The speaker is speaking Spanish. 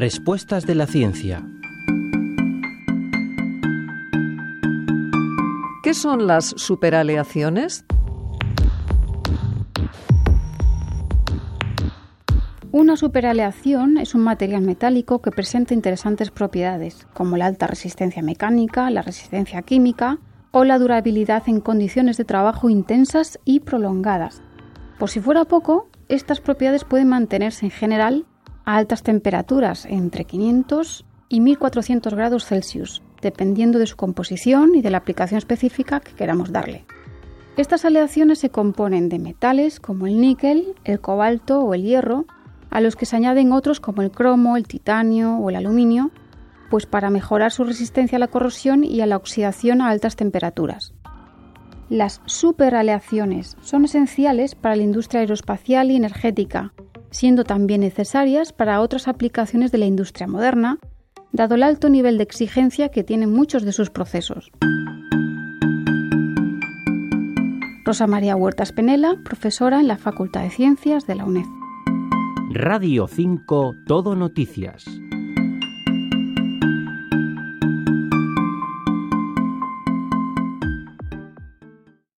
Respuestas de la ciencia. ¿Qué son las superaleaciones? Una superaleación es un material metálico que presenta interesantes propiedades, como la alta resistencia mecánica, la resistencia química o la durabilidad en condiciones de trabajo intensas y prolongadas. Por si fuera poco, estas propiedades pueden mantenerse en general a altas temperaturas, entre 500 y 1400 grados Celsius, dependiendo de su composición y de la aplicación específica que queramos darle. Estas aleaciones se componen de metales como el níquel, el cobalto o el hierro, a los que se añaden otros como el cromo, el titanio o el aluminio, pues para mejorar su resistencia a la corrosión y a la oxidación a altas temperaturas. Las superaleaciones son esenciales para la industria aeroespacial y energética, siendo también necesarias para otras aplicaciones de la industria moderna, dado el alto nivel de exigencia que tienen muchos de sus procesos. Rosa María Huertas Penela, profesora en la Facultad de Ciencias de la UNED. Radio 5 Todo Noticias.